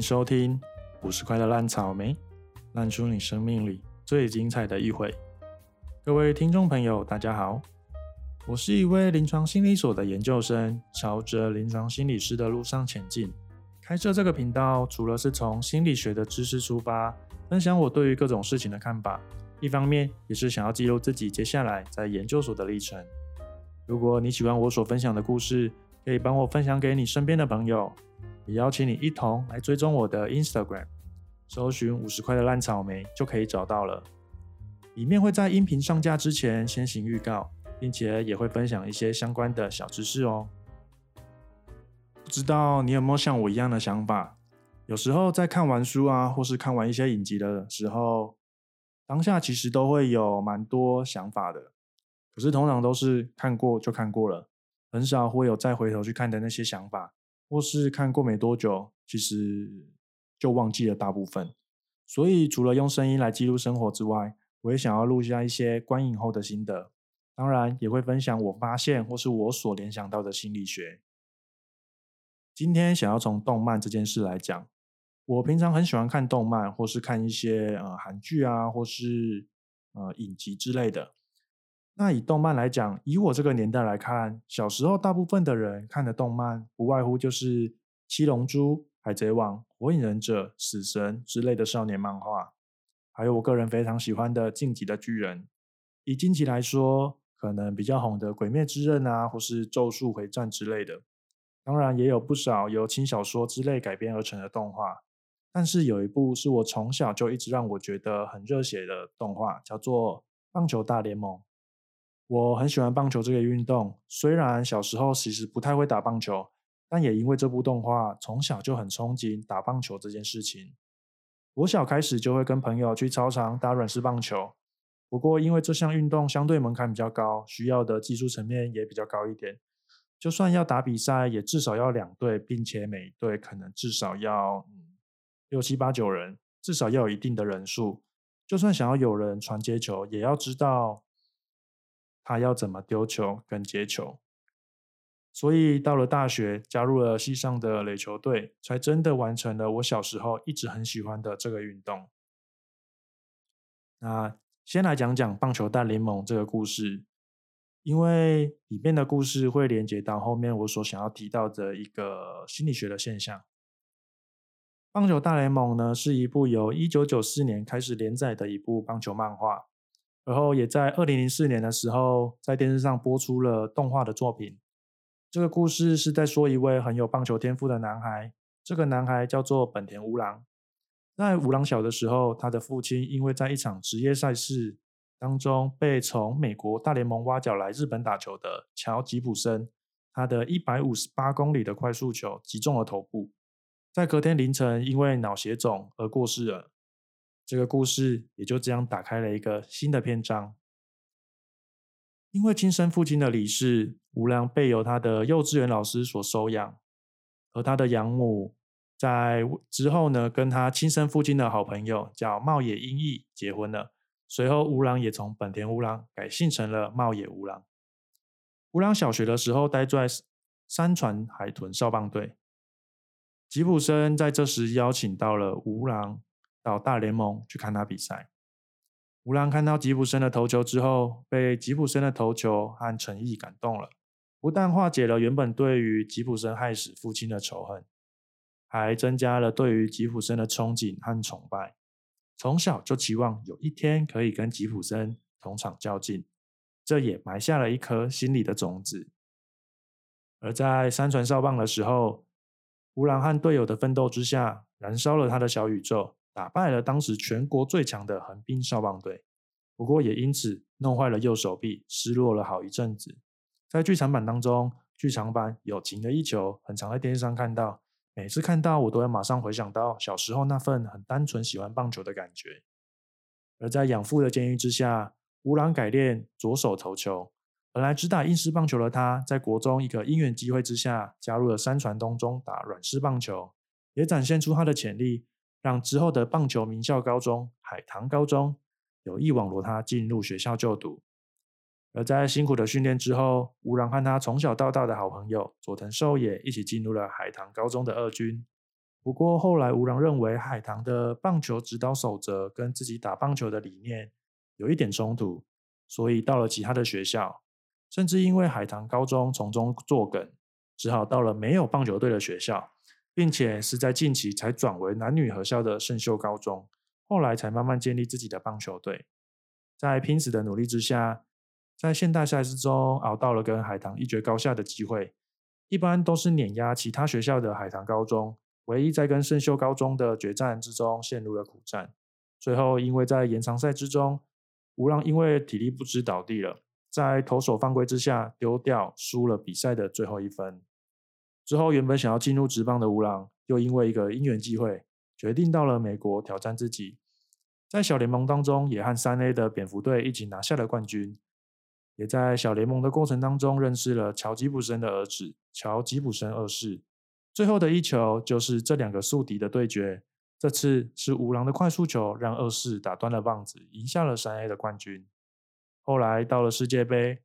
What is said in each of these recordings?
收听五十块的烂草莓，烂出你生命里最精彩的一回。各位听众朋友，大家好，我是一位临床心理所的研究生，朝着临床心理师的路上前进。开设这个频道，除了是从心理学的知识出发，分享我对于各种事情的看法，一方面也是想要记录自己接下来在研究所的历程。如果你喜欢我所分享的故事，可以帮我分享给你身边的朋友，也邀请你一同来追踪我的 Instagram，搜寻五十块的烂草莓就可以找到了。里面会在音频上架之前先行预告，并且也会分享一些相关的小知识哦。不知道你有没有像我一样的想法？有时候在看完书啊，或是看完一些影集的时候，当下其实都会有蛮多想法的，可是通常都是看过就看过了。很少会有再回头去看的那些想法，或是看过没多久，其实就忘记了大部分。所以除了用声音来记录生活之外，我也想要录下一些观影后的心得，当然也会分享我发现或是我所联想到的心理学。今天想要从动漫这件事来讲，我平常很喜欢看动漫，或是看一些呃韩剧啊，或是呃影集之类的。那以动漫来讲，以我这个年代来看，小时候大部分的人看的动漫，不外乎就是《七龙珠》《海贼王》《火影忍者》《死神》之类的少年漫画，还有我个人非常喜欢的《进击的巨人》。以近期来说，可能比较红的《鬼灭之刃》啊，或是《咒术回战》之类的。当然，也有不少由轻小说之类改编而成的动画。但是有一部是我从小就一直让我觉得很热血的动画，叫做《棒球大联盟》。我很喜欢棒球这个运动，虽然小时候其实不太会打棒球，但也因为这部动画，从小就很憧憬打棒球这件事情。我小开始就会跟朋友去操场打软式棒球，不过因为这项运动相对门槛比较高，需要的技术层面也比较高一点。就算要打比赛，也至少要两队，并且每队可能至少要六七八九人，至少要有一定的人数。就算想要有人传接球，也要知道。他要怎么丢球跟接球，所以到了大学，加入了系上的垒球队，才真的完成了我小时候一直很喜欢的这个运动。那先来讲讲棒球大联盟这个故事，因为里面的故事会连接到后面我所想要提到的一个心理学的现象。棒球大联盟呢，是一部由一九九四年开始连载的一部棒球漫画。然后也在二零零四年的时候，在电视上播出了动画的作品。这个故事是在说一位很有棒球天赋的男孩，这个男孩叫做本田吾郎。在吾郎小的时候，他的父亲因为在一场职业赛事当中被从美国大联盟挖角来日本打球的乔吉普森，他的一百五十八公里的快速球击中了头部，在隔天凌晨因为脑血肿而过世了。这个故事也就这样打开了一个新的篇章。因为亲生父亲的离世，吴良被由他的幼稚园老师所收养，而他的养母在之后呢，跟他亲生父亲的好朋友叫茂野英义结婚了。随后，吴郎也从本田吴郎改姓成了茂野吴郎。吴郎小学的时候待在山船海豚少棒队，吉普森在这时邀请到了吴郎。到大联盟去看他比赛。吴郎看到吉普森的投球之后，被吉普森的投球和诚意感动了，不但化解了原本对于吉普森害死父亲的仇恨，还增加了对于吉普森的憧憬和崇拜。从小就期望有一天可以跟吉普森同场较劲，这也埋下了一颗心里的种子。而在山船少棒的时候，吴郎和队友的奋斗之下，燃烧了他的小宇宙。打败了当时全国最强的横滨少棒队，不过也因此弄坏了右手臂，失落了好一阵子。在剧场版当中，剧场版友情的一球很常在电视上看到，每次看到我都会马上回想到小时候那份很单纯喜欢棒球的感觉。而在养父的监狱之下，吴朗改练左手投球，本来只打硬式棒球的他，在国中一个因缘机会之下，加入了山传东中打软式棒球，也展现出他的潜力。让之后的棒球名校高中海棠高中有意网罗他进入学校就读，而在辛苦的训练之后，吴郎和他从小到大的好朋友佐藤寿也一起进入了海棠高中的二军。不过后来吴郎认为海棠的棒球指导守则跟自己打棒球的理念有一点冲突，所以到了其他的学校，甚至因为海棠高中从中作梗，只好到了没有棒球队的学校，并且是在近期才转为男女合校的圣秀高中，后来才慢慢建立自己的棒球队。在拼死的努力之下，在现代赛事中熬到了跟海棠一决高下的机会，一般都是碾压其他学校的海棠高中。唯一在跟圣秀高中的决战之中陷入了苦战，最后因为在延长赛之中，吴浪因为体力不支倒地了，在投手犯规之下丢掉输了比赛的最后一分。之后原本想要进入职棒的吴郎，又因为一个因缘机会，决定到了美国挑战自己，在小联盟当中也和三 A 的蝙蝠队一起拿下了冠军，也在小联盟的过程当中认识了乔吉普森的儿子乔吉普森二世。最后的一球就是这两个宿敌的对决。这次是五郎的快速球让二世打断了棒子，赢下了三 A 的冠军。后来到了世界杯，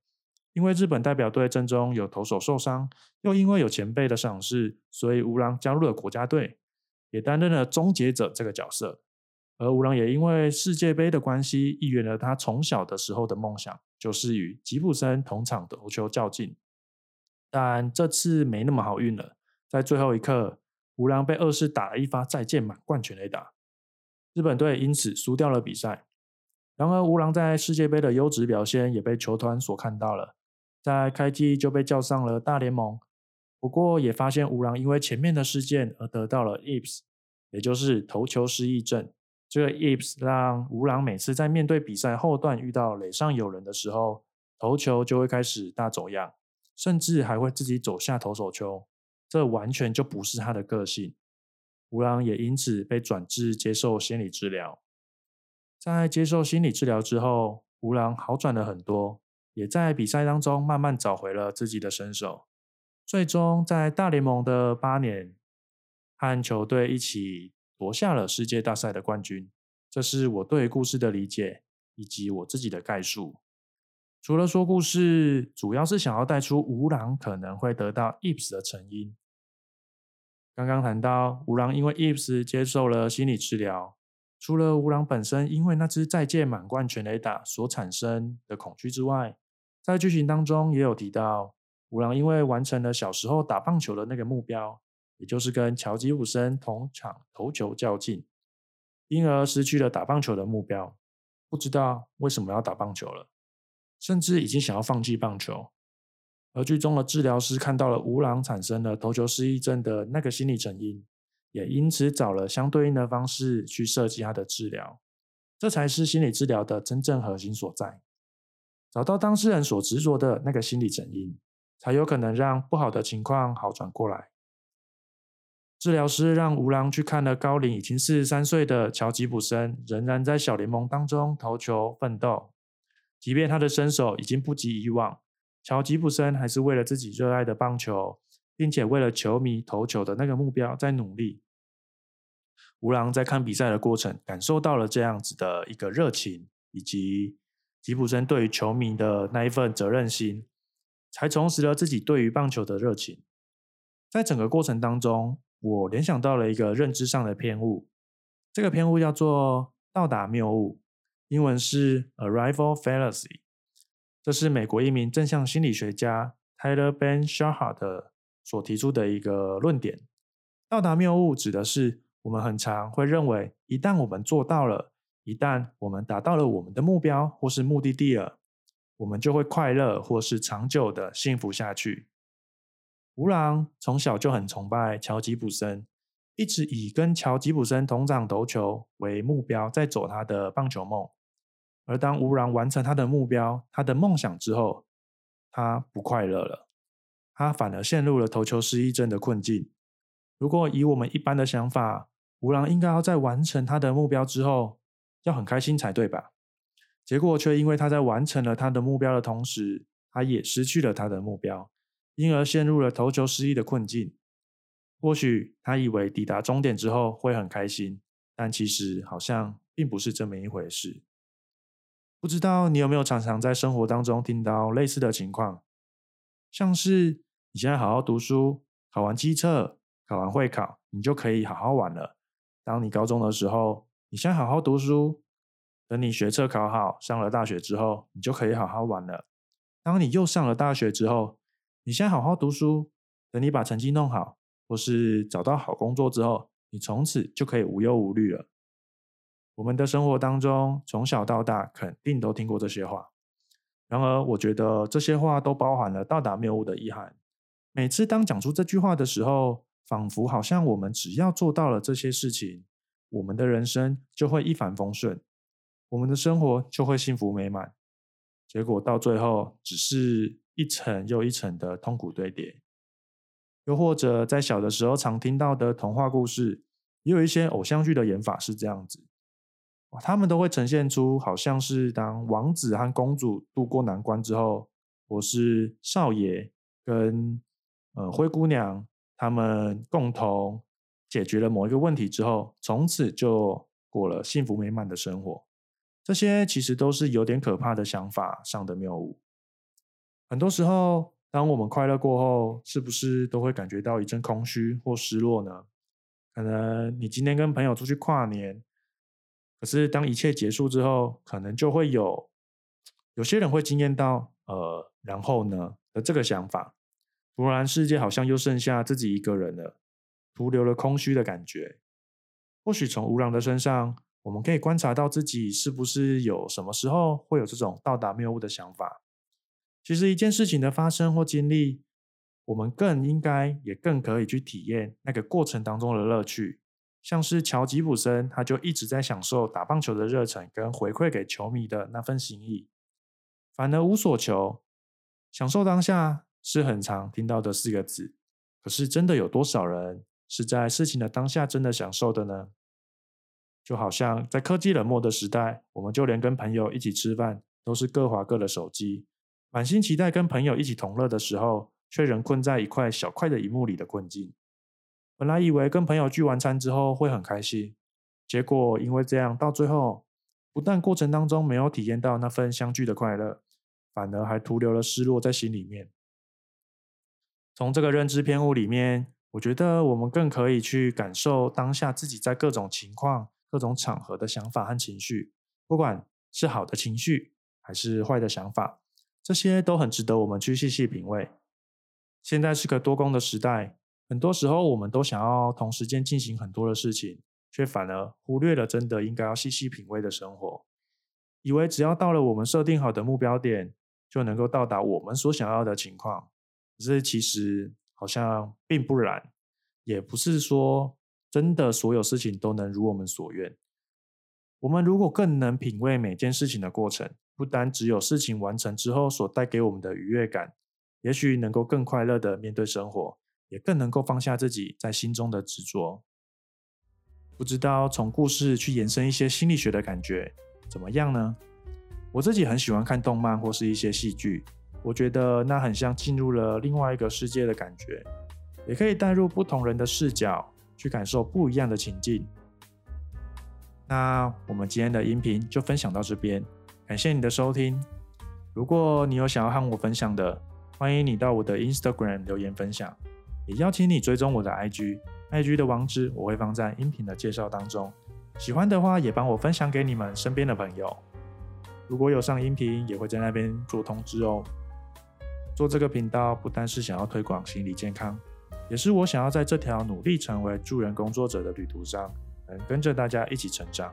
因为日本代表队阵中有投手受伤，又因为有前辈的赏识，所以吴郎加入了国家队，也担任了终结者这个角色。而吴郎也因为世界杯的关系，一圆了他从小的时候的梦想，就是与吉普森同场投球较劲。但这次没那么好运了。在最后一刻，吴郎被二世打了一发再见满贯全垒打，日本队因此输掉了比赛。然而，吴郎在世界杯的优质表现也被球团所看到了，在开季就被叫上了大联盟。不过，也发现吴郎因为前面的事件而得到了 IPS，也就是投球失忆症。这个 IPS 让吴郎每次在面对比赛后段遇到垒上有人的时候，投球就会开始大走样，甚至还会自己走下投手球。这完全就不是他的个性，吴郎也因此被转至接受心理治疗。在接受心理治疗之后，吴郎好转了很多，也在比赛当中慢慢找回了自己的身手。最终在大联盟的八年，和球队一起夺下了世界大赛的冠军。这是我对故事的理解以及我自己的概述。除了说故事，主要是想要带出吴郎可能会得到 IPS 的成因。刚刚谈到吴郎因为 IPS 接受了心理治疗，除了吴郎本身因为那只再见满贯全垒打所产生的恐惧之外，在剧情当中也有提到，吴郎因为完成了小时候打棒球的那个目标，也就是跟乔吉普森同场投球较劲，因而失去了打棒球的目标，不知道为什么要打棒球了，甚至已经想要放弃棒球。而剧中的治疗师看到了吴郎产生了投球失忆症的那个心理成因，也因此找了相对应的方式去设计他的治疗。这才是心理治疗的真正核心所在。找到当事人所执着的那个心理成因，才有可能让不好的情况好转过来。治疗师让吴郎去看了高龄已经四十三岁的乔吉普森，仍然在小联盟当中投球奋斗，即便他的身手已经不及以往。乔吉普森还是为了自己热爱的棒球，并且为了球迷投球的那个目标在努力。吴郎在看比赛的过程，感受到了这样子的一个热情，以及吉普森对于球迷的那一份责任心，才重拾了自己对于棒球的热情。在整个过程当中，我联想到了一个认知上的偏误，这个偏误叫做到达谬误，英文是 arrival fallacy。这是美国一名正向心理学家 Tyler Ben Shahar 所提出的一个论点。到达谬误指的是我们很常会认为，一旦我们做到了，一旦我们达到了我们的目标或是目的地了，我们就会快乐或是长久的幸福下去。吴朗从小就很崇拜乔吉普森，一直以跟乔吉普森同场投球为目标，在走他的棒球梦。而当吴郎完成他的目标、他的梦想之后，他不快乐了，他反而陷入了投球失忆症的困境。如果以我们一般的想法，吴郎应该要在完成他的目标之后，要很开心才对吧？结果却因为他在完成了他的目标的同时，他也失去了他的目标，因而陷入了投球失意的困境。或许他以为抵达终点之后会很开心，但其实好像并不是这么一回事。不知道你有没有常常在生活当中听到类似的情况，像是你现在好好读书，考完机测，考完会考，你就可以好好玩了。当你高中的时候，你先好好读书，等你学测考好，上了大学之后，你就可以好好玩了。当你又上了大学之后，你先好好读书，等你把成绩弄好，或是找到好工作之后，你从此就可以无忧无虑了。我们的生活当中，从小到大肯定都听过这些话。然而，我觉得这些话都包含了到达谬误的遗憾。每次当讲出这句话的时候，仿佛好像我们只要做到了这些事情，我们的人生就会一帆风顺，我们的生活就会幸福美满。结果到最后，只是一层又一层的痛苦堆叠。又或者在小的时候常听到的童话故事，也有一些偶像剧的演法是这样子。他们都会呈现出好像是当王子和公主渡过难关之后，或是少爷跟呃灰姑娘他们共同解决了某一个问题之后，从此就过了幸福美满的生活。这些其实都是有点可怕的想法上的谬误。很多时候，当我们快乐过后，是不是都会感觉到一阵空虚或失落呢？可能你今天跟朋友出去跨年。可是，当一切结束之后，可能就会有有些人会惊艳到，呃，然后呢的这个想法，突然世界好像又剩下自己一个人了，徒留了空虚的感觉。或许从吴朗的身上，我们可以观察到自己是不是有什么时候会有这种到达谬误的想法。其实，一件事情的发生或经历，我们更应该也更可以去体验那个过程当中的乐趣。像是乔吉普森，他就一直在享受打棒球的热忱跟回馈给球迷的那份心意，反而无所求，享受当下是很常听到的四个字。可是真的有多少人是在事情的当下真的享受的呢？就好像在科技冷漠的时代，我们就连跟朋友一起吃饭都是各划各的手机，满心期待跟朋友一起同乐的时候，却仍困在一块小块的荧幕里的困境。本来以为跟朋友聚完餐之后会很开心，结果因为这样，到最后不但过程当中没有体验到那份相聚的快乐，反而还徒留了失落在心里面。从这个认知偏误里面，我觉得我们更可以去感受当下自己在各种情况、各种场合的想法和情绪，不管是好的情绪还是坏的想法，这些都很值得我们去细细品味。现在是个多工的时代。很多时候，我们都想要同时间进行很多的事情，却反而忽略了真的应该要细细品味的生活。以为只要到了我们设定好的目标点，就能够到达我们所想要的情况。可是其实好像并不然，也不是说真的所有事情都能如我们所愿。我们如果更能品味每件事情的过程，不单只有事情完成之后所带给我们的愉悦感，也许能够更快乐的面对生活。也更能够放下自己在心中的执着。不知道从故事去延伸一些心理学的感觉怎么样呢？我自己很喜欢看动漫或是一些戏剧，我觉得那很像进入了另外一个世界的感觉，也可以带入不同人的视角去感受不一样的情境。那我们今天的音频就分享到这边，感谢你的收听。如果你有想要和我分享的，欢迎你到我的 Instagram 留言分享。也邀请你追踪我的 IG，IG 的网址我会放在音频的介绍当中。喜欢的话，也帮我分享给你们身边的朋友。如果有上音频，也会在那边做通知哦。做这个频道不单是想要推广心理健康，也是我想要在这条努力成为助人工作者的旅途上，能跟着大家一起成长。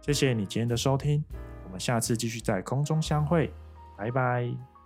谢谢你今天的收听，我们下次继续在空中相会，拜拜。